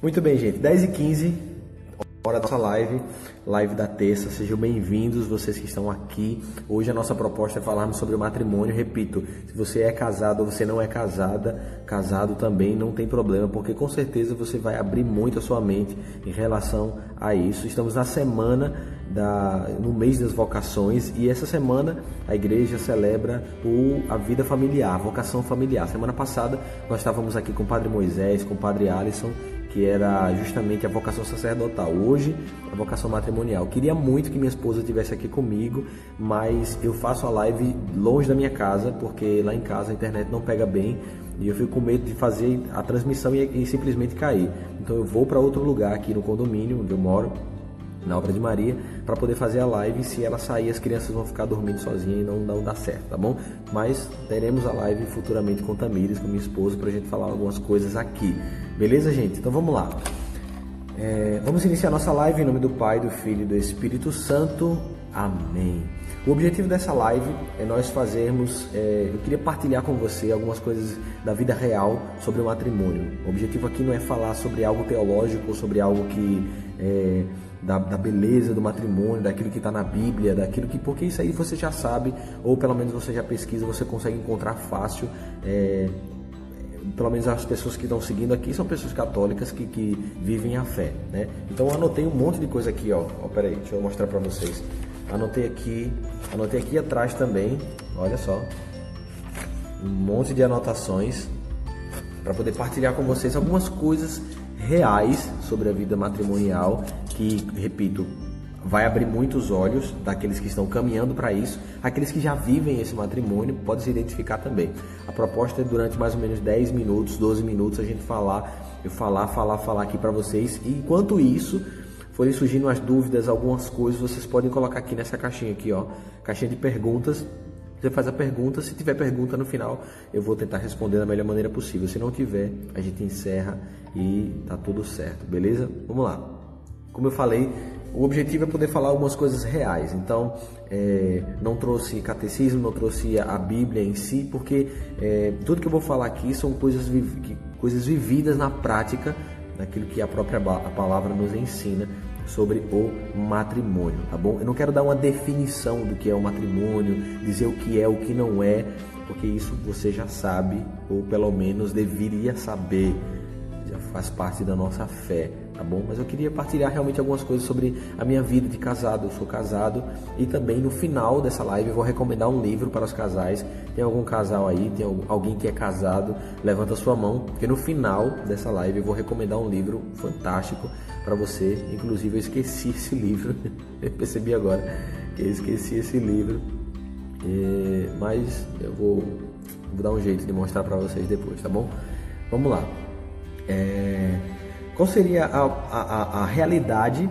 Muito bem, gente. 10 e 15 hora da nossa live, live da terça. Sejam bem-vindos, vocês que estão aqui. Hoje a nossa proposta é falarmos sobre o matrimônio. Repito, se você é casado ou você não é casada, casado também não tem problema, porque com certeza você vai abrir muito a sua mente em relação a isso. Estamos na semana da, no mês das vocações e essa semana a igreja celebra o, a vida familiar, a vocação familiar. Semana passada nós estávamos aqui com o Padre Moisés, com o Padre Alisson que era justamente a vocação sacerdotal. Hoje, a vocação matrimonial. Queria muito que minha esposa estivesse aqui comigo, mas eu faço a live longe da minha casa, porque lá em casa a internet não pega bem e eu fico com medo de fazer a transmissão e, e simplesmente cair. Então eu vou para outro lugar aqui no condomínio onde eu moro na obra de Maria para poder fazer a live. Se ela sair, as crianças vão ficar dormindo sozinhas e não, não dá certo, tá bom? Mas teremos a live futuramente com Tamires, com minha esposa, para a gente falar algumas coisas aqui. Beleza, gente? Então vamos lá. É, vamos iniciar nossa live em nome do Pai, do Filho e do Espírito Santo. Amém. O objetivo dessa live é nós fazermos. É, eu queria partilhar com você algumas coisas da vida real sobre o matrimônio. O objetivo aqui não é falar sobre algo teológico, sobre algo que é, da, da beleza do matrimônio, daquilo que está na Bíblia, daquilo que. Porque isso aí você já sabe, ou pelo menos você já pesquisa, você consegue encontrar fácil. É, pelo menos as pessoas que estão seguindo aqui são pessoas católicas que, que vivem a fé, né? Então eu anotei um monte de coisa aqui, ó. ó peraí, deixa eu mostrar para vocês. Anotei aqui, anotei aqui atrás também, olha só, um monte de anotações para poder partilhar com vocês algumas coisas reais sobre a vida matrimonial que, repito, vai abrir muitos olhos daqueles que estão caminhando para isso, aqueles que já vivem esse matrimônio, pode se identificar também. A proposta é durante mais ou menos 10 minutos, 12 minutos a gente falar, eu falar, falar, falar aqui para vocês. E enquanto isso, forem surgindo as dúvidas, algumas coisas, vocês podem colocar aqui nessa caixinha aqui, ó, caixinha de perguntas. Você faz a pergunta, se tiver pergunta no final, eu vou tentar responder da melhor maneira possível. Se não tiver, a gente encerra e tá tudo certo, beleza? Vamos lá. Como eu falei, o objetivo é poder falar algumas coisas reais. Então, é, não trouxe catecismo, não trouxe a Bíblia em si, porque é, tudo que eu vou falar aqui são coisas, coisas vividas na prática, daquilo que a própria a palavra nos ensina sobre o matrimônio, tá bom? Eu não quero dar uma definição do que é o matrimônio, dizer o que é, o que não é, porque isso você já sabe, ou pelo menos deveria saber, já faz parte da nossa fé tá bom? Mas eu queria partilhar realmente algumas coisas sobre a minha vida de casado. Eu sou casado e também no final dessa live eu vou recomendar um livro para os casais. Tem algum casal aí, tem alguém que é casado, levanta sua mão, porque no final dessa live eu vou recomendar um livro fantástico para você. Inclusive eu esqueci esse livro, eu percebi agora que eu esqueci esse livro, e... mas eu vou, vou dar um jeito de mostrar para vocês depois, tá bom? Vamos lá. É... Qual seria a, a, a realidade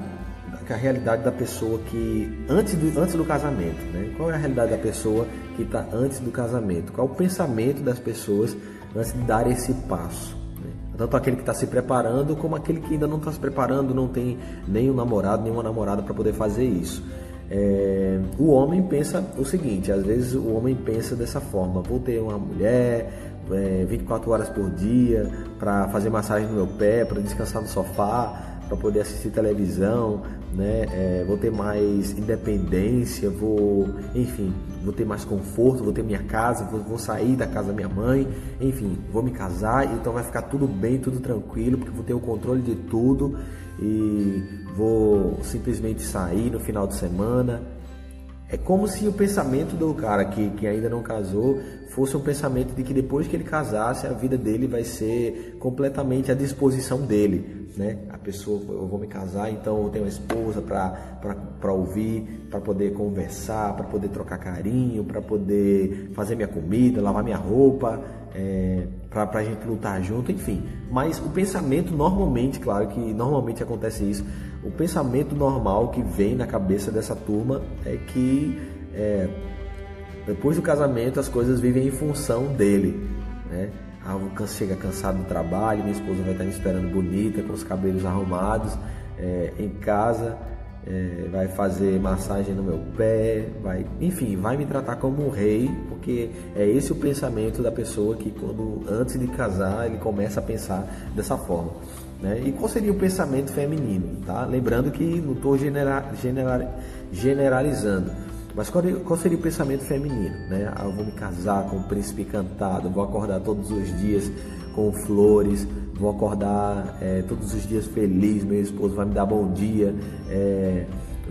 a realidade da pessoa que antes do, antes do casamento, né? Qual é a realidade da pessoa que está antes do casamento? Qual é o pensamento das pessoas antes de dar esse passo? Né? Tanto aquele que está se preparando como aquele que ainda não está se preparando, não tem nem um namorado, nem uma namorada para poder fazer isso. É, o homem pensa o seguinte, às vezes o homem pensa dessa forma: vou ter uma mulher, é, 24 horas por dia para fazer massagem no meu pé, para descansar no sofá, para poder assistir televisão, né? É, vou ter mais independência, vou, enfim, vou ter mais conforto, vou ter minha casa, vou, vou, sair da casa da minha mãe, enfim, vou me casar, então vai ficar tudo bem, tudo tranquilo, porque vou ter o controle de tudo e vou simplesmente sair no final de semana. É como se o pensamento do cara que, que ainda não casou fosse um pensamento de que depois que ele casasse, a vida dele vai ser completamente à disposição dele. Né? A pessoa, eu vou me casar, então eu tenho uma esposa para ouvir, para poder conversar, para poder trocar carinho, para poder fazer minha comida, lavar minha roupa, é, para a gente lutar junto, enfim. Mas o pensamento normalmente, claro que normalmente acontece isso, o pensamento normal que vem na cabeça dessa turma é que é, depois do casamento, as coisas vivem em função dele, né? Ah, chega cansado do trabalho, minha esposa vai estar me esperando bonita, com os cabelos arrumados, é, em casa, é, vai fazer massagem no meu pé, vai, enfim, vai me tratar como um rei, porque é esse o pensamento da pessoa que quando antes de casar ele começa a pensar dessa forma. Né? E qual seria o pensamento feminino? Tá? Lembrando que não estou genera, genera, generalizando. Mas qual, qual, seria o pensamento feminino? Né? Ah, eu vou me casar com o príncipe cantado, vou acordar todos os dias com flores, vou acordar é, todos os dias feliz, meu esposo vai me dar bom dia, é,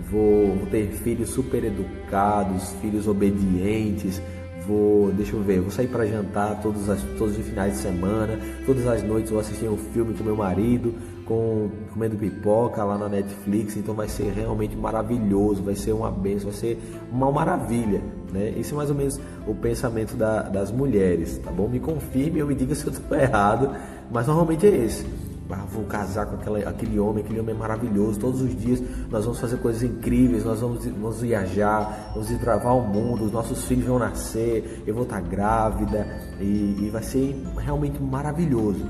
vou, vou ter filhos super educados, filhos obedientes, vou, deixa eu ver, vou sair para jantar todos, as, todos os finais de semana, todas as noites vou assistir um filme com meu marido, com, comendo pipoca lá na Netflix, então vai ser realmente maravilhoso, vai ser uma benção, vai ser uma maravilha, né? Esse é mais ou menos o pensamento da, das mulheres, tá bom? Me confirme ou me diga se eu estou errado, mas normalmente é esse ah, vou casar com aquela, aquele homem, aquele homem é maravilhoso. Todos os dias nós vamos fazer coisas incríveis, nós vamos, vamos viajar, vamos desbravar o mundo, os nossos filhos vão nascer, eu vou estar grávida e, e vai ser realmente maravilhoso.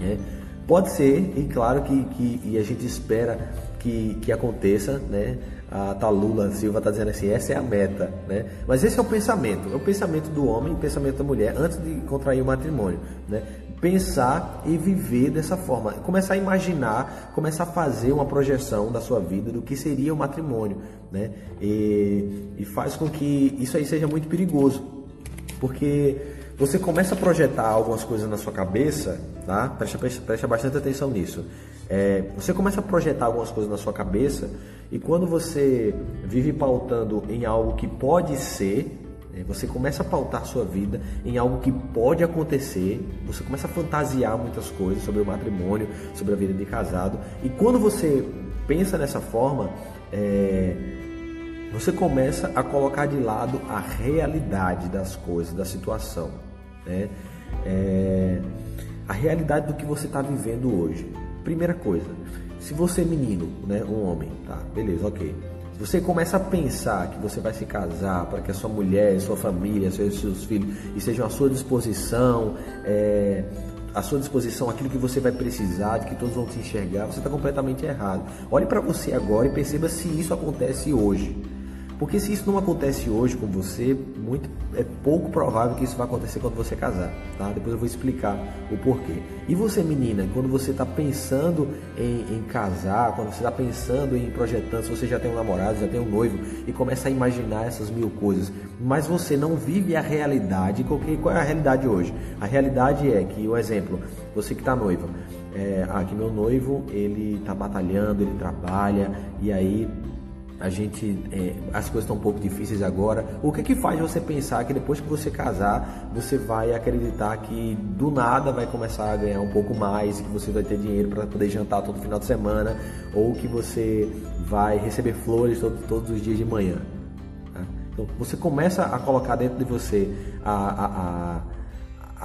Né? Pode ser, e claro que, que e a gente espera que, que aconteça, né? A Talula Silva está dizendo assim, essa é a meta, né? Mas esse é o pensamento, é o pensamento do homem, o pensamento da mulher antes de contrair o matrimônio, né? pensar e viver dessa forma. Começar a imaginar, começar a fazer uma projeção da sua vida do que seria o matrimônio, né? E, e faz com que isso aí seja muito perigoso, porque você começa a projetar algumas coisas na sua cabeça, tá? Presta, bastante atenção nisso. É, você começa a projetar algumas coisas na sua cabeça e quando você vive pautando em algo que pode ser, é, você começa a pautar sua vida em algo que pode acontecer, você começa a fantasiar muitas coisas sobre o matrimônio, sobre a vida de casado, e quando você pensa dessa forma, é, você começa a colocar de lado a realidade das coisas, da situação, né? É, a realidade do que você está vivendo hoje. Primeira coisa, se você é menino, né, um homem, tá, beleza, ok você começa a pensar que você vai se casar para que a sua mulher, sua família, seus, seus filhos estejam à sua disposição, é, à sua disposição aquilo que você vai precisar, de que todos vão te enxergar, você está completamente errado. Olhe para você agora e perceba se isso acontece hoje. Porque se isso não acontece hoje com você, muito, é pouco provável que isso vai acontecer quando você casar, tá? Depois eu vou explicar o porquê. E você, menina, quando você está pensando em, em, casar, quando você está pensando em projetando, se você já tem um namorado, já tem um noivo e começa a imaginar essas mil coisas, mas você não vive a realidade, qual é a realidade hoje? A realidade é que, o exemplo, você que está noiva, é, ah, meu noivo ele está batalhando, ele trabalha e aí a gente é, as coisas estão um pouco difíceis agora. O que que faz você pensar que depois que você casar, você vai acreditar que do nada vai começar a ganhar um pouco mais, que você vai ter dinheiro para poder jantar todo final de semana, ou que você vai receber flores todo, todos os dias de manhã? Tá? Então você começa a colocar dentro de você a, a,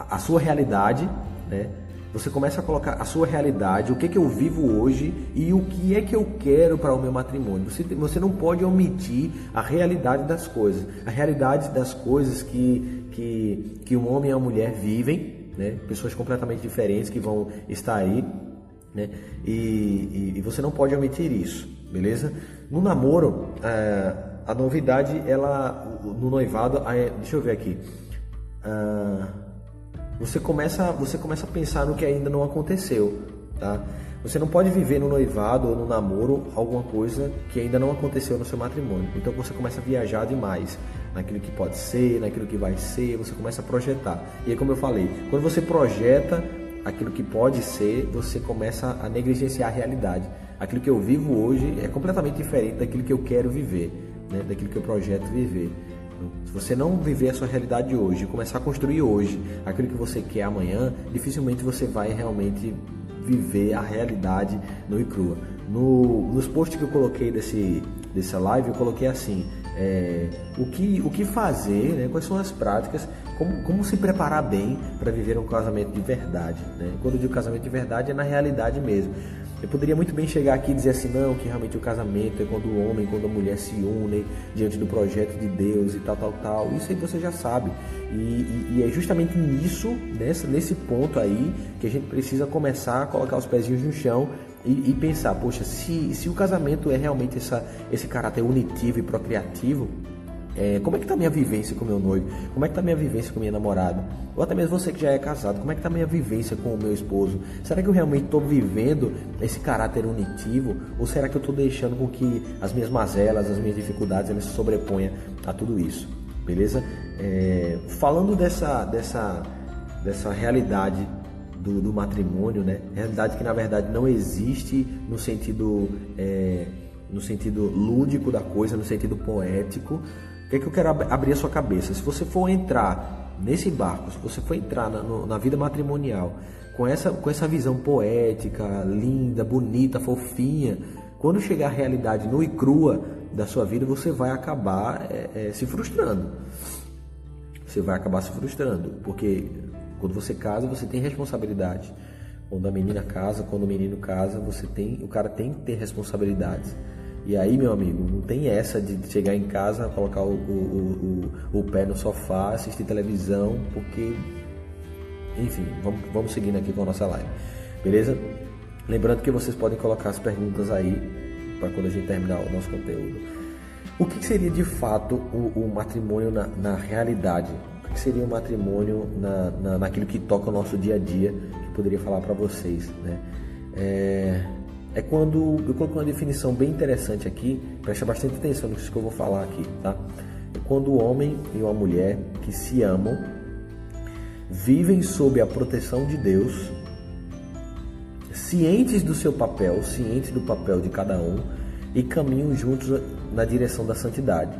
a, a sua realidade, né? Você começa a colocar a sua realidade, o que, é que eu vivo hoje e o que é que eu quero para o meu matrimônio. Você, você não pode omitir a realidade das coisas, a realidade das coisas que, que, que um homem e a mulher vivem, né? pessoas completamente diferentes que vão estar aí, né? e, e, e você não pode omitir isso, beleza? No namoro, a, a novidade, ela, no noivado, a, deixa eu ver aqui. Uh, você começa, você começa a pensar no que ainda não aconteceu, tá? Você não pode viver no noivado ou no namoro alguma coisa que ainda não aconteceu no seu matrimônio. Então você começa a viajar demais naquilo que pode ser, naquilo que vai ser, você começa a projetar. E aí, como eu falei, quando você projeta aquilo que pode ser, você começa a negligenciar a realidade. Aquilo que eu vivo hoje é completamente diferente daquilo que eu quero viver, né? daquilo que eu projeto viver. Se você não viver a sua realidade hoje, começar a construir hoje aquilo que você quer amanhã, dificilmente você vai realmente viver a realidade no e crua. No, nos posts que eu coloquei desse, dessa live, eu coloquei assim: é, o, que, o que fazer, né, quais são as práticas, como, como se preparar bem para viver um casamento de verdade. Né? Quando eu digo casamento de verdade, é na realidade mesmo. Eu poderia muito bem chegar aqui e dizer assim, não, que realmente o casamento é quando o homem quando a mulher se unem diante do projeto de Deus e tal, tal, tal. Isso aí você já sabe. E, e, e é justamente nisso, nessa, nesse ponto aí, que a gente precisa começar a colocar os pezinhos no chão e, e pensar, poxa, se, se o casamento é realmente essa, esse caráter unitivo e procriativo, É, como é que tá a minha vivência com meu noivo? Como é que tá a minha vivência com minha namorada? Ou até mesmo você que já é casado, como é que tá a minha vivência com o meu esposo? Será que eu realmente estou vivendo esse caráter unitivo? Ou será que eu estou deixando com que as minhas mazelas, as minhas dificuldades, elas se sobreponham a tudo isso? Beleza? É, falando dessa, dessa, dessa realidade do, do, matrimônio, né? Realidade que na verdade não existe no sentido, é, no sentido lúdico da coisa, no sentido poético, o que, é que eu quero ab abrir a sua cabeça? Se você for entrar nesse barco, se você for entrar na, no, na vida matrimonial com essa, com essa visão poética, linda, bonita, fofinha, quando chegar a realidade nua e crua da sua vida, você vai acabar é, é, se frustrando. Você vai acabar se frustrando, porque quando você casa, você tem responsabilidade. Quando a menina casa, quando o menino casa, você tem, o cara tem que ter responsabilidades. E aí, meu amigo, não tem essa de chegar em casa, colocar o, o, o, o pé no sofá, assistir televisão, porque. Enfim, vamos, vamos seguindo aqui com a nossa live. Beleza? Lembrando que vocês podem colocar as perguntas aí para quando a gente terminar o nosso conteúdo. O que seria de fato o, o matrimônio na, na, realidade? O que seria o matrimônio na, na, naquilo que toca o nosso dia a dia? Que eu poderia falar para vocês, né? É, é quando eu coloco uma definição bem interessante aqui, presta bastante atenção nisso que eu vou falar aqui, tá? É quando o homem e uma mulher que se amam vivem sob a proteção de Deus, cientes do seu papel, cientes do papel de cada um e caminham juntos na direção da santidade.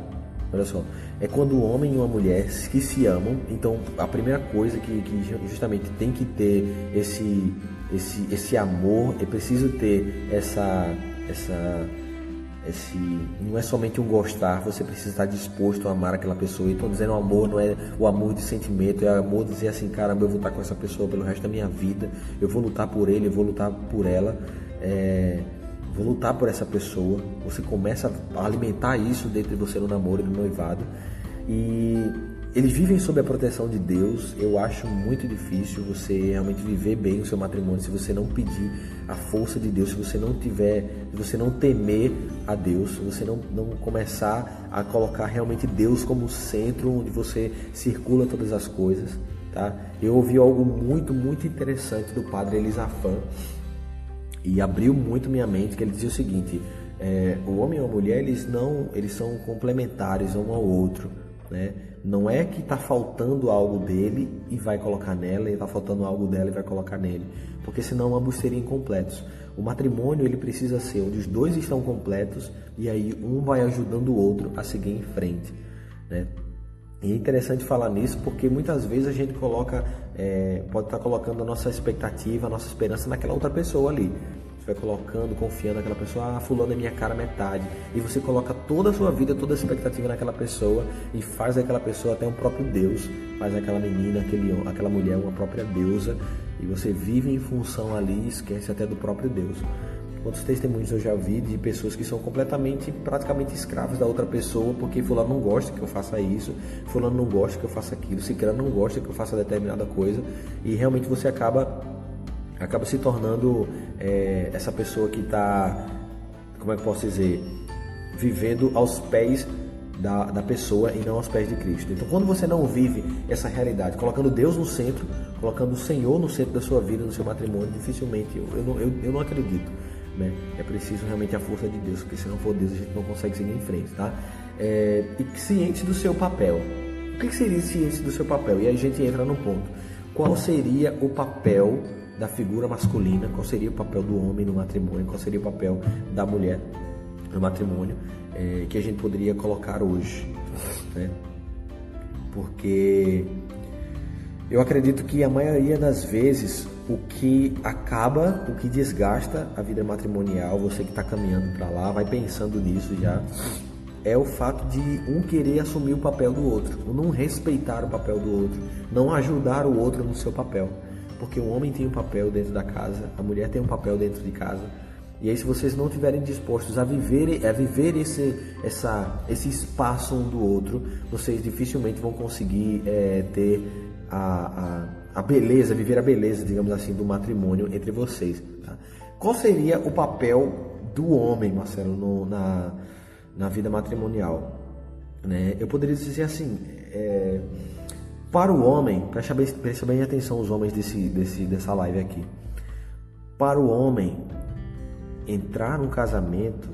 Olha só, é quando o homem e uma mulher que se amam, então a primeira coisa que, que justamente tem que ter esse esse, esse amor, é preciso ter essa, essa, esse, não é somente um gostar, você precisa estar disposto a amar aquela pessoa. E estou dizendo amor não é o amor de sentimento, é o amor de dizer assim, caramba, eu vou estar com essa pessoa pelo resto da minha vida, eu vou lutar por ele, eu vou lutar por ela, é, vou lutar por essa pessoa. Você começa a alimentar isso dentro de você no namoro no noivado. E eles vivem sob a proteção de Deus. Eu acho muito difícil você realmente viver bem o seu matrimônio se você não pedir a força de Deus, se você não tiver, se você não temer a Deus, se você não, não começar a colocar realmente Deus como centro onde você circula todas as coisas, tá? Eu ouvi algo muito, muito interessante do padre Elisafan e abriu muito minha mente, que ele dizia o seguinte: é, o homem e a mulher eles não, eles são complementares um ao outro, né? Não é que está faltando algo dele e vai colocar nela, e está faltando algo dela e vai colocar nele, porque senão ambos seriam incompletos. O matrimônio ele precisa ser onde os dois estão completos e aí um vai ajudando o outro a seguir em frente, né? E é interessante falar nisso porque muitas vezes a gente coloca, é, pode estar tá colocando a nossa expectativa, a nossa esperança naquela outra pessoa ali. Você vai colocando, confiando naquela pessoa, ah, fulano é minha cara metade. E você coloca toda a sua vida, toda a expectativa naquela pessoa e faz aquela pessoa até um próprio Deus, faz aquela menina, aquele, aquela mulher uma própria deusa. E você vive em função ali e esquece até do próprio Deus. Quantos testemunhos eu já vi de pessoas que são completamente, praticamente escravos da outra pessoa, porque fulano não gosta que eu faça isso, fulano não gosta que eu faça aquilo, ciclano não gosta que eu faça determinada coisa, e realmente você acaba acaba se tornando é, essa pessoa que está, como é que posso dizer, vivendo aos pés da, da pessoa e não aos pés de Cristo. Então, quando você não vive essa realidade, colocando Deus no centro, colocando o Senhor no centro da sua vida, no seu matrimônio, dificilmente, eu, eu, não, eu, eu não acredito. Né? É preciso realmente a força de Deus, porque se não for Deus, a gente não consegue seguir em frente. Tá? É, e ciente do seu papel. O que seria ciente do seu papel? E aí a gente entra no ponto. Qual seria o papel da figura masculina, qual seria o papel do homem no matrimônio, qual seria o papel da mulher no matrimônio, é, que a gente poderia colocar hoje. Né? Porque eu acredito que a maioria das vezes o que acaba, o que desgasta a vida matrimonial, você que está caminhando para lá, vai pensando nisso já, é o fato de um querer assumir o papel do outro, não respeitar o papel do outro, não ajudar o outro no seu papel porque o homem tem um papel dentro da casa, a mulher tem um papel dentro de casa. E aí, se vocês não estiverem dispostos a viver, a viver esse, essa, esse espaço um do outro, vocês dificilmente vão conseguir é, ter a, a, a, beleza, viver a beleza, digamos assim, do matrimônio entre vocês. Tá? Qual seria o papel do homem, Marcelo, no, na, na vida matrimonial? Né? Eu poderia dizer assim, é, para o homem, preste bem, preste bem atenção os homens desse, desse, dessa live aqui. Para o homem, entrar num casamento,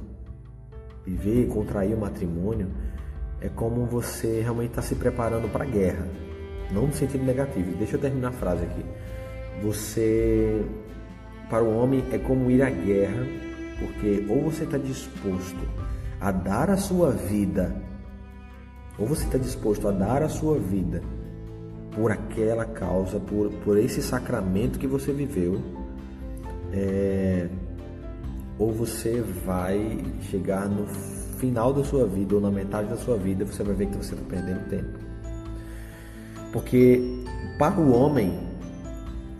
viver, contrair o matrimônio, é como você realmente está se preparando para a guerra. Não no sentido negativo. Deixa eu terminar a frase aqui. Você, para o homem, é como ir à guerra, porque ou você está disposto a dar a sua vida, ou você está disposto a dar a sua vida por aquela causa, por, por esse sacramento que você viveu, é, ou você vai chegar no final da sua vida ou na metade da sua vida, você vai ver que você está perdendo tempo. Porque para o homem,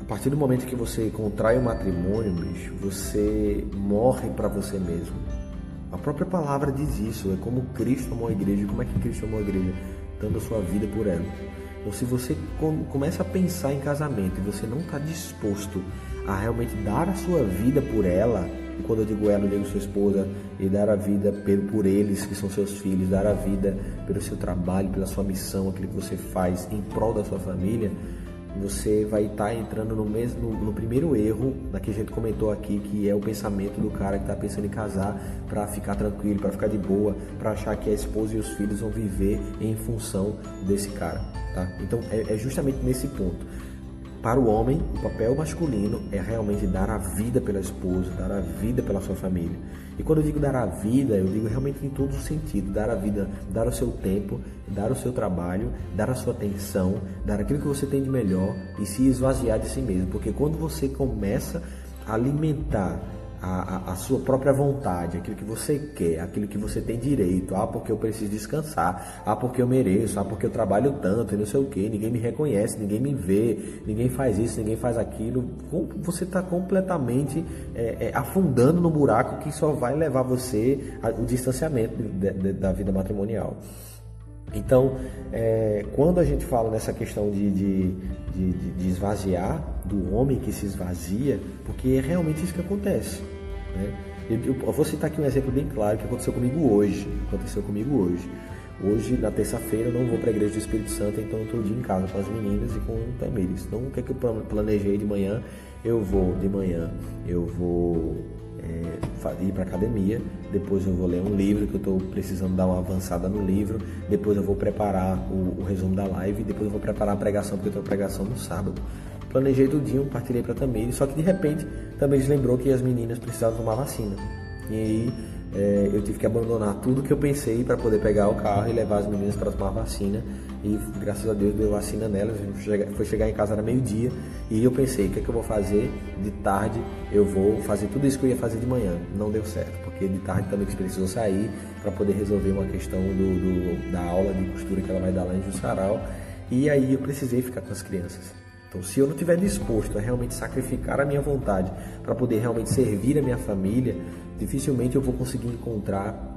a partir do momento que você contrai o matrimônio, bicho, você morre para você mesmo. A própria palavra diz isso, é como Cristo amou a igreja. Como é que Cristo amou a igreja? Dando a sua vida por ela. Então, se você começa a pensar em casamento e você não está disposto a realmente dar a sua vida por ela, e quando eu digo ela, eu digo sua esposa, e dar a vida por eles, que são seus filhos, dar a vida pelo seu trabalho, pela sua missão, aquilo que você faz em prol da sua família, você vai estar tá entrando no mesmo no, primeiro erro da que a gente comentou aqui, que é o pensamento do cara que está pensando em casar para ficar tranquilo, para ficar de boa, para achar que a esposa e os filhos vão viver em função desse cara, tá? Então é, é justamente nesse ponto. Para o homem, o papel masculino é realmente dar a vida pela esposa, dar a vida pela sua família. E quando eu digo dar a vida, eu digo realmente em todo sentido: dar a vida, dar o seu tempo, dar o seu trabalho, dar a sua atenção, dar aquilo que você tem de melhor e se esvaziar de si mesmo. Porque quando você começa a alimentar a, a, sua própria vontade, aquilo que você quer, aquilo que você tem direito. Ah, porque eu preciso descansar. Ah, porque eu mereço. Ah, porque eu trabalho tanto e não sei o que. Ninguém me reconhece, ninguém me vê, ninguém faz isso, ninguém faz aquilo. Você está completamente é, é, afundando no buraco que só vai levar você ao distanciamento de, de, da vida matrimonial. Então, é, quando a gente fala nessa questão de, de, de, de, esvaziar, do homem que se esvazia, porque é realmente isso que acontece. Né? Eu, eu, vou citar aqui um exemplo bem claro que aconteceu comigo hoje. Aconteceu comigo hoje. Hoje, na terça-feira, eu não vou para a igreja do Espírito Santo, então eu estou dia em casa com as meninas e com o Tamires. Então, o que, é que eu planejei de manhã? Eu vou de manhã, eu vou é, ir para academia, depois eu vou ler um livro que eu estou precisando dar uma avançada no livro, depois eu vou preparar o, o resumo da live, depois eu vou preparar a pregação, porque eu tenho pregação no sábado. Planejei tudinho, partilhei para Tamires, só que de repente Tamires lembrou que as meninas precisavam tomar vacina. E aí é, eu tive que abandonar tudo que eu pensei para poder pegar o carro e levar as meninas para tomar vacina. E graças a Deus deu vacina nelas. Foi chegar em casa era meio-dia e eu pensei: o que, é que eu vou fazer de tarde? Eu vou fazer tudo isso que eu ia fazer de manhã. Não deu certo, porque de tarde também precisou sair para poder resolver uma questão do, do, da aula de costura que ela vai dar lá em Jussaral. E aí eu precisei ficar com as crianças. Então, se eu não estiver disposto a realmente sacrificar a minha vontade para poder realmente servir a minha família, dificilmente eu vou conseguir encontrar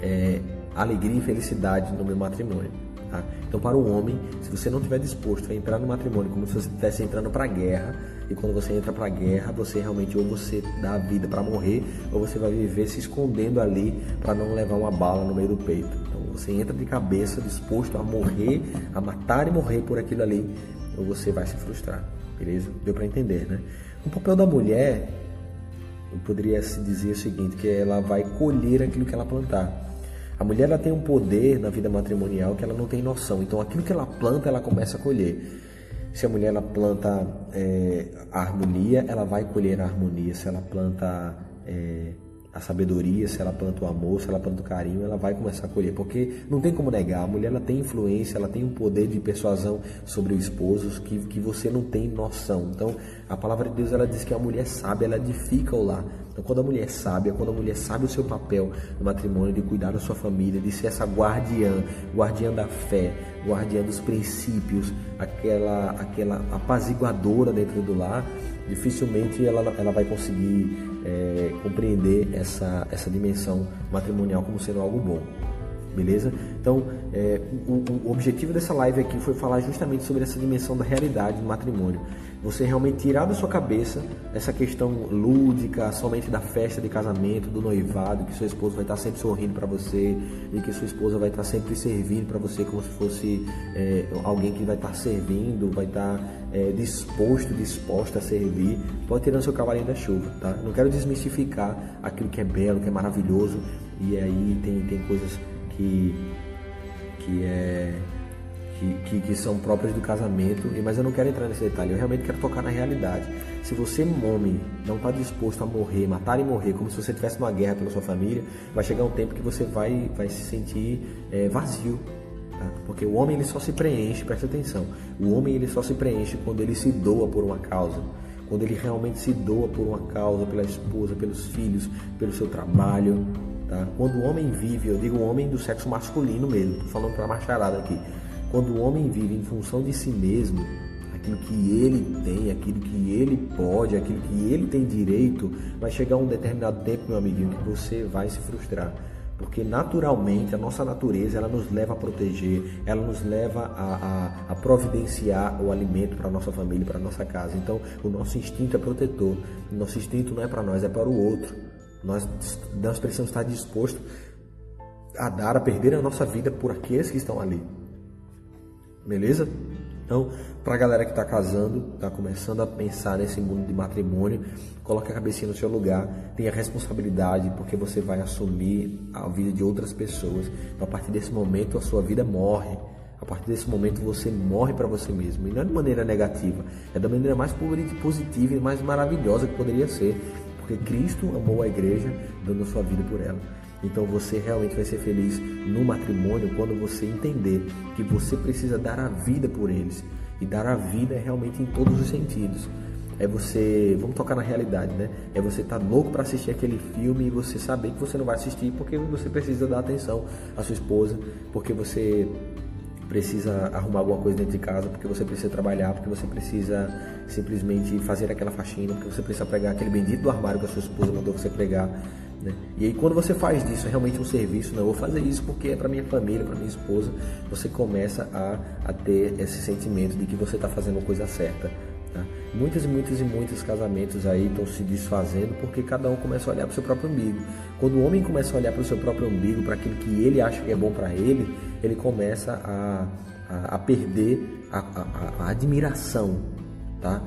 é, alegria e felicidade no meu matrimônio. Tá? Então, para o homem, se você não estiver disposto a entrar no matrimônio como se você estivesse entrando para a guerra, e quando você entra para a guerra, você realmente ou você dá a vida para morrer, ou você vai viver se escondendo ali para não levar uma bala no meio do peito. Então, você entra de cabeça disposto a morrer, a matar e morrer por aquilo ali, ou você vai se frustrar. Beleza? Deu para entender, né? O papel da mulher eu poderia se dizer o seguinte, que ela vai colher aquilo que ela plantar. A mulher ela tem um poder na vida matrimonial que ela não tem noção. Então aquilo que ela planta, ela começa a colher. Se a mulher ela planta é, a harmonia, ela vai colher a harmonia. Se ela planta é, a sabedoria, se ela planta o amor, se ela planta o carinho, ela vai começar a colher, porque não tem como negar, a mulher ela tem influência, ela tem um poder de persuasão sobre o esposo que, que você não tem noção. Então, a palavra de Deus ela diz que a mulher sabe, ela edifica o lar. Então, quando a mulher sabe, quando a mulher sabe o seu papel no matrimônio, de cuidar da sua família, de ser essa guardiã, guardiã da fé, guardiã dos princípios, aquela, aquela apaziguadora dentro do lar, dificilmente ela, ela vai conseguir é, compreender essa, essa dimensão matrimonial como sendo algo bom. beleza? Então, é, o, o, objetivo dessa live aqui foi falar justamente sobre essa dimensão da realidade do matrimônio. Você realmente tirar da sua cabeça essa questão lúdica, somente da festa de casamento, do noivado, que sua esposa vai estar sempre sorrindo para você e que sua esposa vai estar sempre servindo para você como se fosse é, alguém que vai estar servindo, vai estar é, disposto, disposta a servir. Pode tirar o seu cavalinho da chuva, tá? Não quero desmistificar aquilo que é belo, que é maravilhoso e aí tem, tem coisas que, que, é, que, que, que, são próprias do casamento, mas eu não quero entrar nesse detalhe, eu realmente quero tocar na realidade. Se você, homem, não está disposto a morrer, matar e morrer, como se você estivesse numa guerra pela sua família, vai chegar um tempo que você vai, vai se sentir é, vazio. Tá? Porque o homem ele só se preenche, presta atenção, o homem ele só se preenche quando ele se doa por uma causa quando ele realmente se doa por uma causa, pela esposa, pelos filhos, pelo seu trabalho, Tá? Quando o homem vive, eu digo o homem do sexo masculino mesmo, estou falando para a macharada aqui. Quando o homem vive em função de si mesmo, aquilo que ele tem, aquilo que ele pode, aquilo que ele tem direito, vai chegar um determinado tempo, meu amiguinho, que você vai se frustrar. Porque naturalmente a nossa natureza ela nos leva a proteger, ela nos leva a, a, a providenciar o alimento para a nossa família, para a nossa casa. Então o nosso instinto é protetor, o nosso instinto não é para nós, é para o outro. Nós, nós precisamos estar dispostos a dar, a perder a nossa vida por aqueles que estão ali. Beleza? Então, para a galera que está casando, está começando a pensar nesse mundo de matrimônio, coloque a cabecinha no seu lugar, tenha responsabilidade, porque você vai assumir a vida de outras pessoas. Então, a partir desse momento, a sua vida morre. A partir desse momento, você morre para você mesmo. E não é de maneira negativa, é da maneira mais positiva e mais maravilhosa que poderia ser. Porque Cristo amou a igreja dando a sua vida por ela. Então você realmente vai ser feliz no matrimônio quando você entender que você precisa dar a vida por eles. E dar a vida é realmente em todos os sentidos. É você, vamos tocar na realidade, né? É você estar tá louco para assistir aquele filme e você saber que você não vai assistir porque você precisa dar atenção à sua esposa, porque você precisa arrumar alguma coisa dentro de casa, porque você precisa trabalhar, porque você precisa simplesmente fazer aquela faxina, porque você precisa pregar aquele bendito do armário que a sua esposa mandou você pregar. Né? E aí quando você faz disso é realmente um serviço, não, eu vou fazer isso porque é para minha família, para minha esposa, você começa a, a ter esse sentimento de que você está fazendo a coisa certa. Tá? Muitos e muitos e muitos casamentos aí estão se desfazendo porque cada um começa a olhar para o seu próprio umbigo. Quando o homem começa a olhar para o seu próprio umbigo, para aquilo que ele acha que é bom para ele, ele começa a, a, a perder a, a, a, admiração. Tá?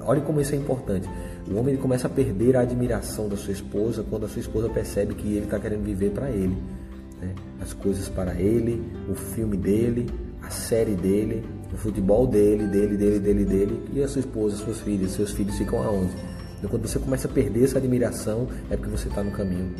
Olha como isso é importante. O homem começa a perder a admiração da sua esposa quando a sua esposa percebe que ele está querendo viver para ele. Né? As coisas para ele, o filme dele, a série dele, o futebol dele, dele, dele, dele, dele, e a sua esposa, seus filhos, seus filhos ficam aonde? Então, quando você começa a perder essa admiração, é porque você está no caminho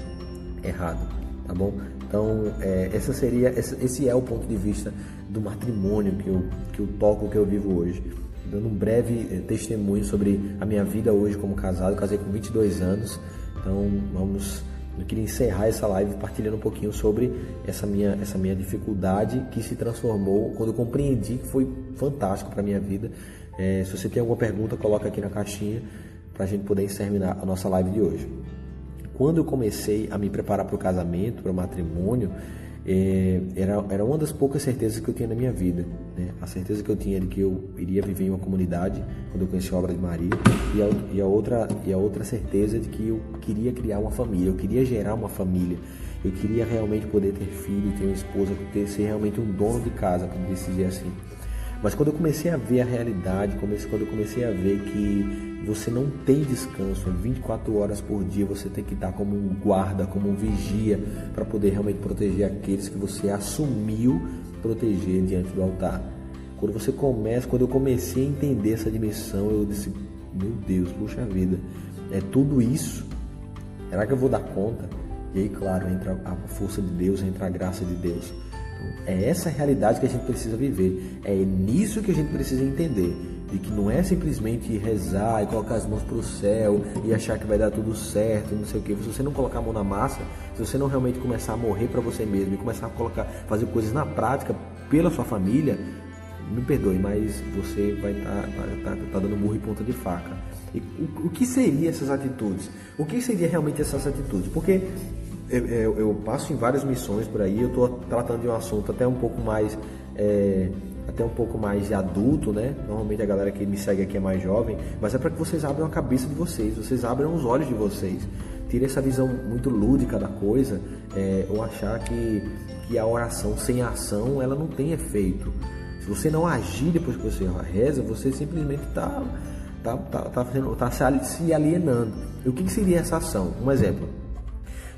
errado, tá bom? Então, é, essa seria, esse é o ponto de vista do matrimônio que eu, que eu toco, que eu vivo hoje. Dando um breve é, testemunho sobre a minha vida hoje como casado, casei com 22 anos, então vamos eu queria encerrar essa live partilhando um pouquinho sobre essa minha, essa minha dificuldade que se transformou quando eu compreendi que foi fantástico para a minha vida. É, se você tem alguma pergunta, coloca aqui na caixinha para a gente poder encerrar a nossa live de hoje. Quando eu comecei a me preparar para o casamento, para o matrimônio, é, era, era uma das poucas certezas que eu tinha na minha vida. Né? A certeza que eu tinha de que eu iria viver em uma comunidade quando eu conheci a obra de Maria e a, e a, outra, e a outra certeza de que eu queria criar uma família, eu queria gerar uma família, eu queria realmente poder ter filho, ter uma esposa, ter, ser realmente um dono de casa, como dizer assim. Mas quando eu comecei a ver a realidade, quando eu comecei a ver que você não tem descanso, 24 horas por dia você tem que estar como um guarda, como um vigia, para poder realmente proteger aqueles que você assumiu proteger diante do altar. Quando você começa, quando eu comecei a entender essa dimensão, eu disse, meu Deus, puxa vida, é tudo isso? Será que eu vou dar conta? E aí, claro, entra a força de Deus, entra a graça de Deus. É essa realidade que a gente precisa viver. É nisso que a gente precisa entender. De que não é simplesmente rezar e colocar as mãos para o céu e achar que vai dar tudo certo, não sei o que. Se você não colocar a mão na massa, se você não realmente começar a morrer para você mesmo e começar a colocar, fazer coisas na prática pela sua família, me perdoe, mas você vai estar tá, tá, tá, tá, dando murro em ponta de faca. E o, o que seriam essas atitudes? O que seria realmente essas atitudes? Porque eu, eu, eu, passo em várias missões por aí, eu estou tratando de um assunto até um pouco mais é, até um pouco mais adulto, né? Normalmente a galera que me segue aqui é mais jovem, mas é para que vocês abram a cabeça de vocês, vocês abram os olhos de vocês, tirem essa visão muito lúdica da coisa, é, ou achar que, que a oração sem ação ela não tem efeito. Se você não agir depois que você reza, você simplesmente está tá, tá, tá, tá se alienando. E o que, que seria essa ação? Um exemplo.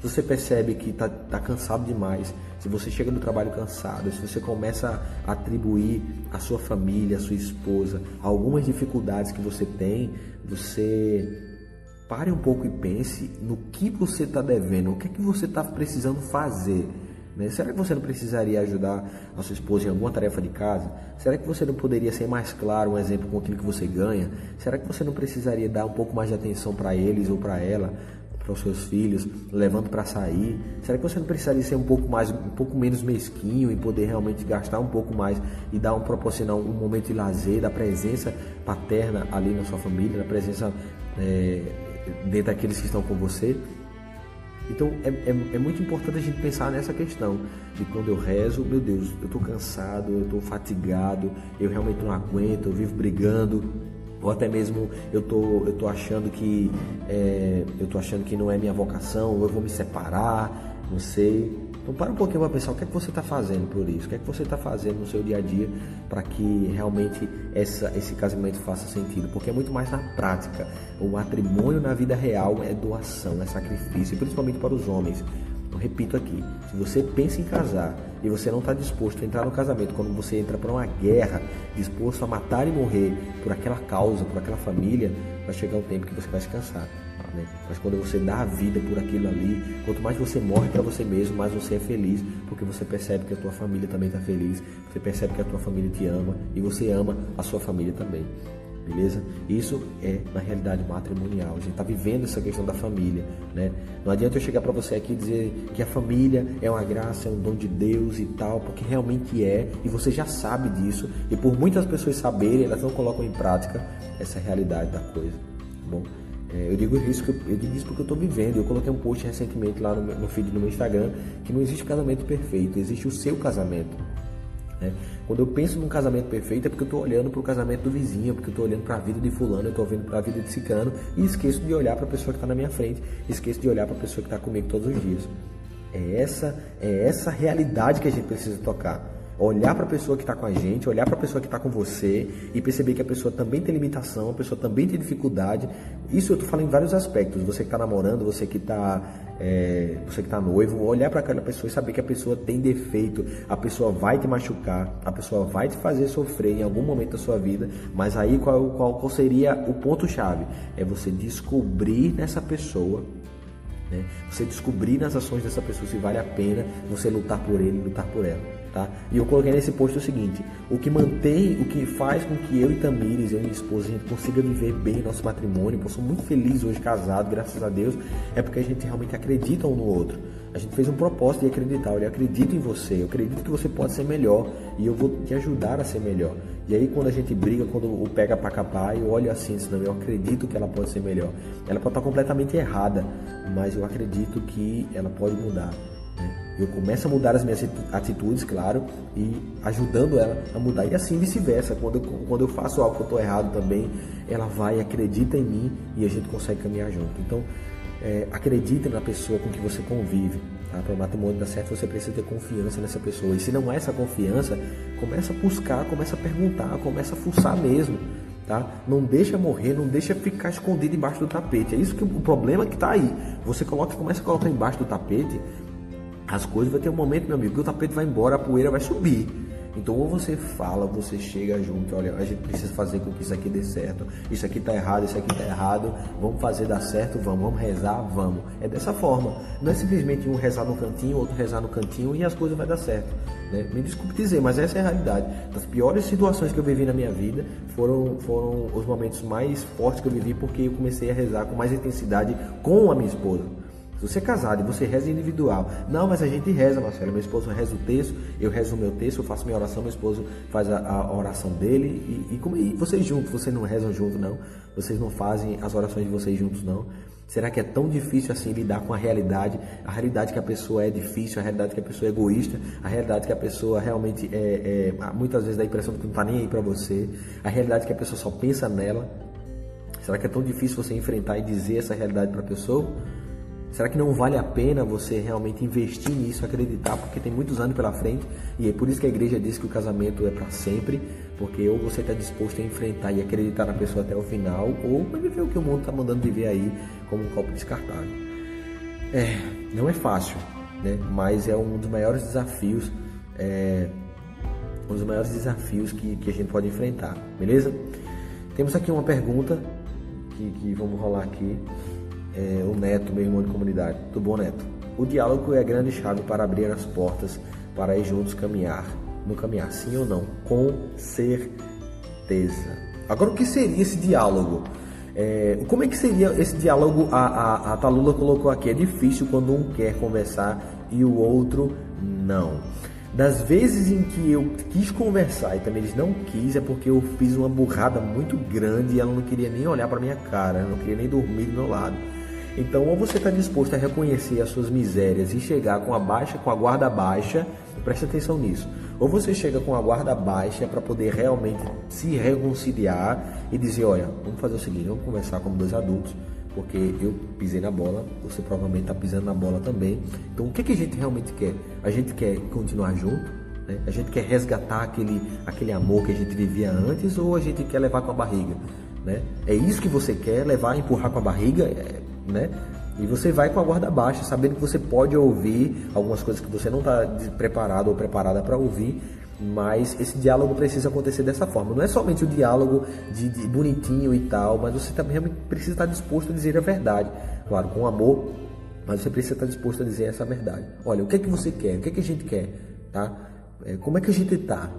Se você percebe que está tá cansado demais, se você chega no trabalho cansado, se você começa a atribuir à sua família, à sua esposa, algumas dificuldades que você tem, você pare um pouco e pense no que você está devendo, o que, é que você está precisando fazer. Né? Será que você não precisaria ajudar a sua esposa em alguma tarefa de casa? Será que você não poderia ser mais claro, um exemplo com aquilo que você ganha? Será que você não precisaria dar um pouco mais de atenção para eles ou para ela? Para os seus filhos, levando para sair? Será que você não precisaria ser um pouco mais, um pouco menos mesquinho e poder realmente gastar um pouco mais e dar um proporcionar um momento de lazer, da presença paterna ali na sua família, da presença é, dentro daqueles que estão com você? Então é, é, é, muito importante a gente pensar nessa questão de quando eu rezo, meu Deus, eu estou cansado, eu estou fatigado, eu realmente não aguento, eu vivo brigando, ou até mesmo eu tô, eu tô achando que é, eu tô achando que não é minha vocação, ou eu vou me separar, não sei. Então para um pouquinho para pensar o que é que você está fazendo por isso, o que é que você está fazendo no seu dia a dia para que realmente essa, esse casamento faça sentido, porque é muito mais na prática. O matrimônio na vida real é doação, é sacrifício, principalmente para os homens. Eu repito aqui, se você pensa em casar e você não está disposto a entrar no casamento, quando você entra para uma guerra, disposto a matar e morrer por aquela causa, por aquela família, vai chegar um tempo que você vai se cansar. Né? Mas quando você dá a vida por aquilo ali, quanto mais você morre para você mesmo, mais você é feliz, porque você percebe que a tua família também está feliz, você percebe que a tua família te ama e você ama a sua família também beleza? Isso é na realidade matrimonial. A gente está vivendo essa questão da família, né? Não adianta eu chegar para você aqui e dizer que a família é uma graça, é um dom de Deus e tal, porque realmente é, e você já sabe disso, e por muitas pessoas saberem, elas não colocam em prática essa realidade da coisa, tá bom? É, eu digo isso eu digo isso porque eu estou vivendo. Eu coloquei um post recentemente lá no, no feed do meu Instagram que não existe casamento perfeito, existe o seu casamento. Né? Quando eu penso num casamento perfeito é porque eu estou olhando para o casamento do vizinho, porque eu estou olhando para a vida de fulano, eu estou vendo para a vida de cicano e esqueço de olhar para a pessoa que está na minha frente, esqueço de olhar para a pessoa que está comigo todos os dias. É essa, é essa realidade que a gente precisa tocar olhar para a pessoa que está com a gente, olhar para a pessoa que está com você e perceber que a pessoa também tem limitação, a pessoa também tem dificuldade. Isso eu estou falando em vários aspectos. Você que está namorando, você que está é, você que está noivo, olhar para aquela pessoa e saber que a pessoa tem defeito, a pessoa vai te machucar, a pessoa vai te fazer sofrer em algum momento da sua vida, mas aí qual, qual, qual seria o ponto-chave? É você descobrir nessa pessoa né? Você descobrir nas ações dessa pessoa se vale a pena você lutar por ele, lutar por ela. Tá? E eu coloquei nesse post o seguinte: o que mantém, o que faz com que eu e Tamires, eu e minha esposa, a gente consiga viver bem nosso matrimônio, eu sou muito feliz hoje casado, graças a Deus, é porque a gente realmente acredita um no outro. A gente fez um propósito de acreditar. Eu acredito em você, eu acredito que você pode ser melhor e eu vou te ajudar a ser melhor. E aí quando a gente briga, quando o pega para capar, eu olho assim, senão eu acredito que ela pode ser melhor. Ela pode estar completamente errada, mas eu acredito que ela pode mudar. Eu começo a mudar as minhas atitudes, claro, e ajudando ela a mudar. E assim vice-versa. Quando, eu, quando eu faço algo que eu estou errado também, ela vai, acredita em mim e a gente consegue caminhar junto. Então, é, acredite na pessoa com que você convive. Tá? Para o matrimônio dar certo, você precisa ter confiança nessa pessoa. E se não é essa confiança, começa a buscar, começa a perguntar, começa a fuçar mesmo. Tá? Não deixa morrer, não deixa ficar escondido embaixo do tapete. É isso que o problema que está aí. Você coloca, começa a colocar embaixo do tapete, as coisas vai ter um momento, meu amigo, que o tapete vai embora, a poeira vai subir. Então, ou você fala, você chega junto, olha, a gente precisa fazer com que isso aqui dê certo, isso aqui tá errado, isso aqui tá errado, vamos fazer dar certo, vamos, vamos rezar, vamos. É dessa forma. Não é simplesmente um rezar no cantinho, outro rezar no cantinho e as coisas vai dar certo. Né? Me desculpe dizer, mas essa é a realidade. As piores situações que eu vivi na minha vida foram, foram os momentos mais fortes que eu vivi porque eu comecei a rezar com mais intensidade com a minha esposa. Se você é casado e você reza individual, não, mas a gente reza, Marcelo. Meu esposo reza o texto, eu rezo o meu texto, eu faço minha oração, meu esposo faz a, a oração dele. E, e, como, e vocês juntos, vocês não rezam junto, não. Vocês não fazem as orações de vocês juntos, não. Será que é tão difícil assim lidar com a realidade? A realidade que a pessoa é difícil, a realidade que a pessoa é egoísta, a realidade que a pessoa realmente é, é muitas vezes dá a impressão de que não está nem aí para você, a realidade que a pessoa só pensa nela. Será que é tão difícil você enfrentar e dizer essa realidade para a pessoa? Será que não vale a pena você realmente investir nisso, acreditar, porque tem muitos anos pela frente e é por isso que a igreja diz que o casamento é para sempre, porque ou você está disposto a enfrentar e acreditar na pessoa até o final, ou vai viver o que o mundo está mandando viver aí como um copo descartável. É, não é fácil, né? mas é um dos maiores desafios, é, um dos maiores desafios que, que a gente pode enfrentar, beleza? Temos aqui uma pergunta que, que vamos rolar aqui é, o Neto, meu irmão de comunidade. Tudo bom, Neto? O diálogo é a grande chave para abrir as portas para ir juntos caminhar. No caminhar, sim ou não? Com certeza. Agora, o que seria esse diálogo? É, como é que seria esse diálogo? A, a, a Talula colocou aqui: é difícil quando um quer conversar e o outro não. Das vezes em que eu quis conversar e também eles não quis, é porque eu fiz uma burrada muito grande e ela não queria nem olhar para minha cara, não queria nem dormir do meu lado. Então, ou você está disposto a reconhecer as suas misérias e chegar com a baixa, com a guarda baixa, preste atenção nisso. Ou você chega com a guarda baixa para poder realmente se reconciliar e dizer, olha, vamos fazer o seguinte, vamos conversar como dois adultos, porque eu pisei na bola, você provavelmente está pisando na bola também. Então, o que, que a gente realmente quer? A gente quer continuar junto? Né? A gente quer resgatar aquele, aquele amor que a gente vivia antes ou a gente quer levar com a barriga? Né? É isso que você quer, levar, empurrar com a barriga? É, né? E você vai com a guarda baixa, sabendo que você pode ouvir algumas coisas que você não está preparado ou preparada para ouvir, mas esse diálogo precisa acontecer dessa forma. Não é somente o diálogo de, de bonitinho e tal, mas você também precisa estar disposto a dizer a verdade. Claro, com amor, mas você precisa estar disposto a dizer essa verdade. Olha, o que é que você quer? O que é que a gente quer? Tá? É, como é que a gente está?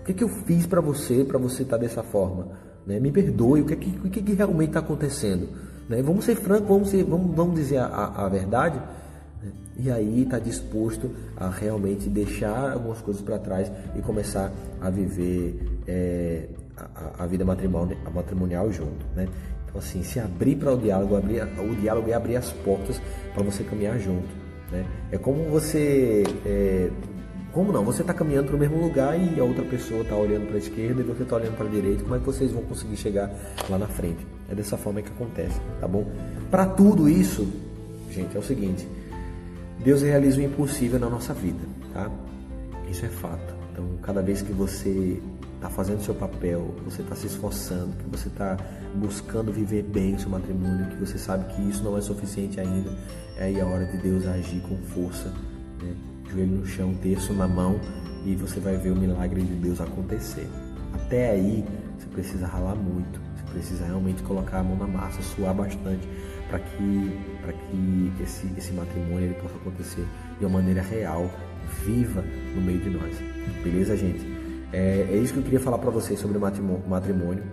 O que é que eu fiz para você, para você estar tá dessa forma? Né? Me perdoe, o que é que, o que, é que realmente está acontecendo? Né? Vamos ser francos, vamos, ser, vamos, vamos dizer a, a, verdade. Né? E aí está disposto a realmente deixar algumas coisas para trás e começar a viver é, a, a, vida matrimonial, matrimonial junto. Né? Então, assim, se abrir para o diálogo, abrir, o diálogo é abrir as portas para você caminhar junto. Né? É como você é, como não? Você está caminhando para o mesmo lugar e a outra pessoa está olhando para a esquerda e você está olhando para a direita. Como é que vocês vão conseguir chegar lá na frente? É dessa forma que acontece, tá bom? Para tudo isso, gente, é o seguinte: Deus realiza o impossível na nossa vida, tá? Isso é fato. Então, cada vez que você está fazendo seu papel, você está se esforçando, que você está buscando viver bem o seu matrimônio, que você sabe que isso não é suficiente ainda, é aí a hora de Deus agir com força, né? joelho no chão, terço na mão e você vai ver o milagre de Deus acontecer. Até aí, você precisa ralar muito, precisa realmente colocar a mão na massa, suar bastante para que, que esse, esse matrimônio ele possa acontecer de uma maneira real, viva no meio de nós. Beleza, gente? É, é isso que eu queria falar para vocês sobre o matrimônio,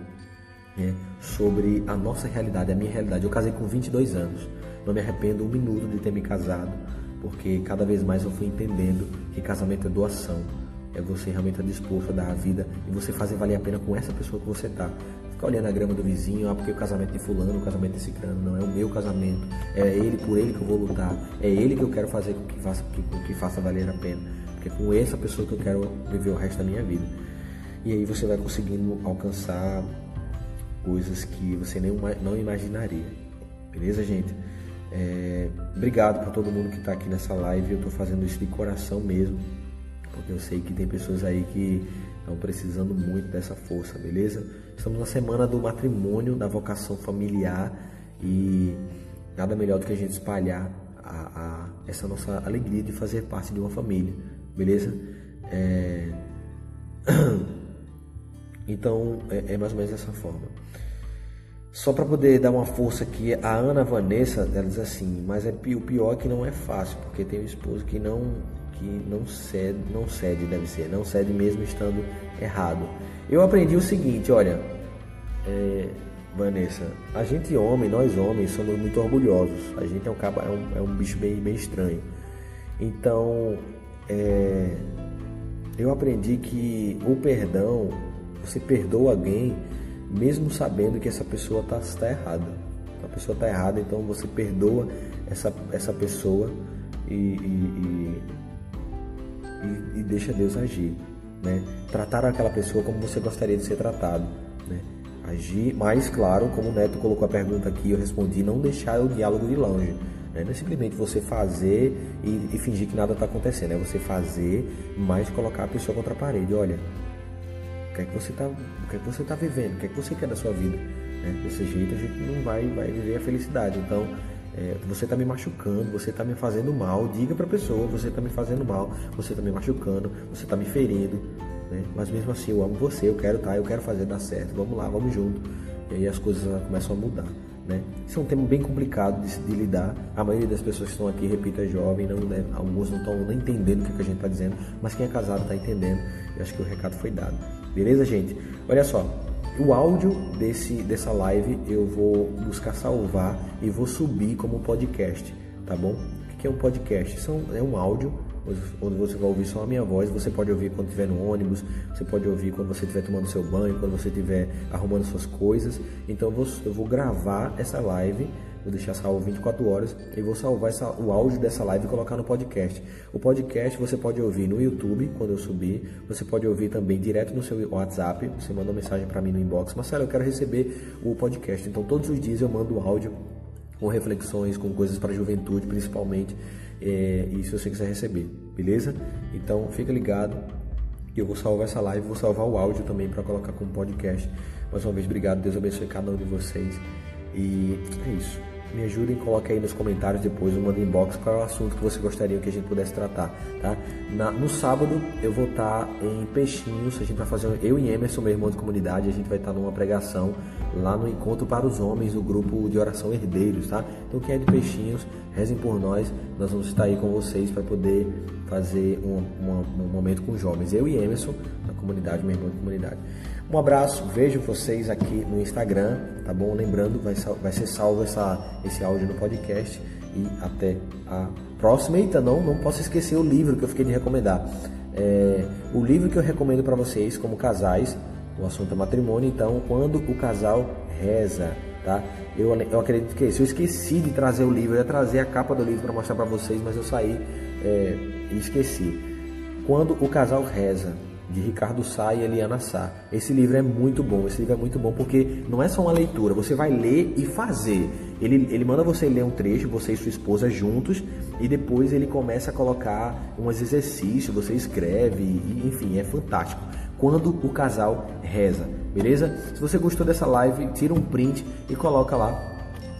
né? sobre a nossa realidade, a minha realidade. Eu casei com 22 anos, não me arrependo um minuto de ter me casado porque cada vez mais eu fui entendendo que casamento é doação. É você realmente estar disposto a dar a vida e você fazer valer a pena com essa pessoa que você está. Ficar olhando a grama do vizinho, ah, porque o casamento de fulano, o casamento desse crânio, não é o meu casamento. É ele, por ele que eu vou lutar. É ele que eu quero fazer com que faça, com que faça valer a pena. Porque é com essa pessoa que eu quero viver o resto da minha vida. E aí você vai conseguindo alcançar coisas que você nem, não imaginaria. Beleza, gente? É, obrigado para todo mundo que está aqui nessa live. Eu estou fazendo isso de coração mesmo, porque eu sei que tem pessoas aí que estão precisando muito dessa força, beleza? Estamos na semana do matrimônio, da vocação familiar e nada melhor do que a gente espalhar a, a, essa nossa alegria de fazer parte de uma família, beleza? É... Então é, é mais ou menos dessa forma. Só para poder dar uma força aqui, a Ana Vanessa, ela diz assim, mas é o pior é que não é fácil, porque tem um esposo que não que não cede, não cede, deve ser, não cede mesmo estando errado. Eu aprendi o seguinte, olha, é, Vanessa, a gente homem, nós homens somos muito orgulhosos. A gente é um é um, é um bicho bem, bem estranho. Então, é, eu aprendi que o perdão, você perdoa alguém mesmo sabendo que essa pessoa está tá errada. a pessoa está errada, então você perdoa essa, essa pessoa e, e, e, e deixa Deus agir. Né? Tratar aquela pessoa como você gostaria de ser tratado. Né? Agir, mas claro, como o Neto colocou a pergunta aqui, eu respondi, não deixar o diálogo de longe. Né? Não é simplesmente você fazer e, e fingir que nada está acontecendo, é você fazer, mas colocar a pessoa contra a parede. Olha, o que é que você está, é que você tá vivendo? O que é que você quer da sua vida? Né? Desse jeito a gente não vai, vai viver a felicidade. Então, é, você está me machucando, você está me fazendo mal. Diga para a pessoa, você está me fazendo mal, você está me machucando, você está me ferindo. Né? Mas mesmo assim, eu amo você, eu quero tá, eu quero fazer dar certo. Vamos lá, vamos junto. E aí as coisas começam a mudar. Né? Isso é um tema bem complicado de, de, lidar. A maioria das pessoas que estão aqui, repito, é jovem, não, né? alguns não estão nem entendendo o que, é que a gente está dizendo, mas quem é casado está entendendo. Eu acho que o recado foi dado. Beleza, gente? Olha só, o áudio desse, dessa live eu vou buscar salvar e vou subir como podcast, tá bom? O que é um podcast? São, é um áudio onde você vai ouvir só a minha voz. Você pode ouvir quando estiver no ônibus, você pode ouvir quando você estiver tomando seu banho, quando você estiver arrumando suas coisas. Então eu vou, eu vou gravar essa live, vou deixar salvo 24 horas e vou salvar essa, o áudio dessa live e colocar no podcast. O podcast você pode ouvir no YouTube quando eu subir, você pode ouvir também direto no seu WhatsApp. Você manda uma mensagem para mim no inbox, Marcelo, eu quero receber o podcast. Então todos os dias eu mando o áudio com reflexões, com coisas para a juventude, principalmente é, e se você quiser receber, beleza? Então fica ligado, eu vou salvar essa live, vou salvar o áudio também para colocar como podcast. Mais uma vez, obrigado, Deus abençoe cada um de vocês. E é isso. Me ajudem, coloque aí nos comentários depois, ou manda inbox qual é o assunto que você gostaria que a gente pudesse tratar, tá? Na, no sábado eu vou estar tá em Peixinhos, a gente vai fazer, eu e Emerson, meu irmão de comunidade, a gente vai estar tá numa pregação lá no Encontro para os Homens, do grupo de oração Herdeiros, tá? Então quem é de Peixinhos, rezem por nós, nós vamos estar aí com vocês para poder fazer um, um, um momento com jovens, eu e Emerson, da comunidade, meu irmão de comunidade. Um abraço, vejo vocês aqui no Instagram, tá bom? Lembrando, vai, vai ser salvo essa, esse áudio no podcast e até a próxima. Eita, não, não posso esquecer o livro que eu fiquei de recomendar. É, o livro que eu recomendo para vocês como casais, o assunto é matrimônio, então, quando o casal reza, tá? Eu, eu acredito que é isso. Eu esqueci de trazer o livro, eu ia trazer a capa do livro para mostrar para vocês, mas eu saí é, e esqueci. Quando o casal reza, de Ricardo Sá e Eliana Sá. Esse livro é muito bom, esse livro é muito bom porque não é só uma leitura, você vai ler e fazer. Ele, ele manda você ler um trecho, você e sua esposa juntos, e depois ele começa a colocar uns exercícios, você escreve, e, enfim, é fantástico. Quando o casal reza, beleza? Se você gostou dessa live, tira um print e coloca lá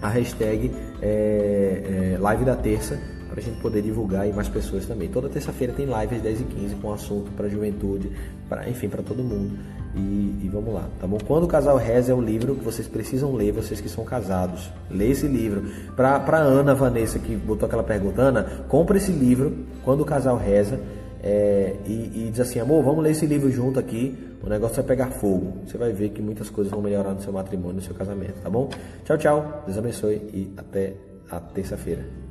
a hashtag é, é, live da terça para a gente poder divulgar e mais pessoas também. Toda terça-feira tem live às 10 e 15 com assunto para juventude, para enfim, para todo mundo. E, e, vamos lá, tá bom? Quando o Casal Reza é um livro que vocês precisam ler, vocês que são casados. Lê esse livro. Para Ana Vanessa, que botou aquela pergunta, Ana, compra esse livro, Quando o Casal Reza, é, e, e diz assim, amor, vamos ler esse livro junto aqui, o negócio vai pegar fogo. Você vai ver que muitas coisas vão melhorar no seu matrimônio, no seu casamento, tá bom? Tchau, tchau. Deus abençoe e até a terça-feira.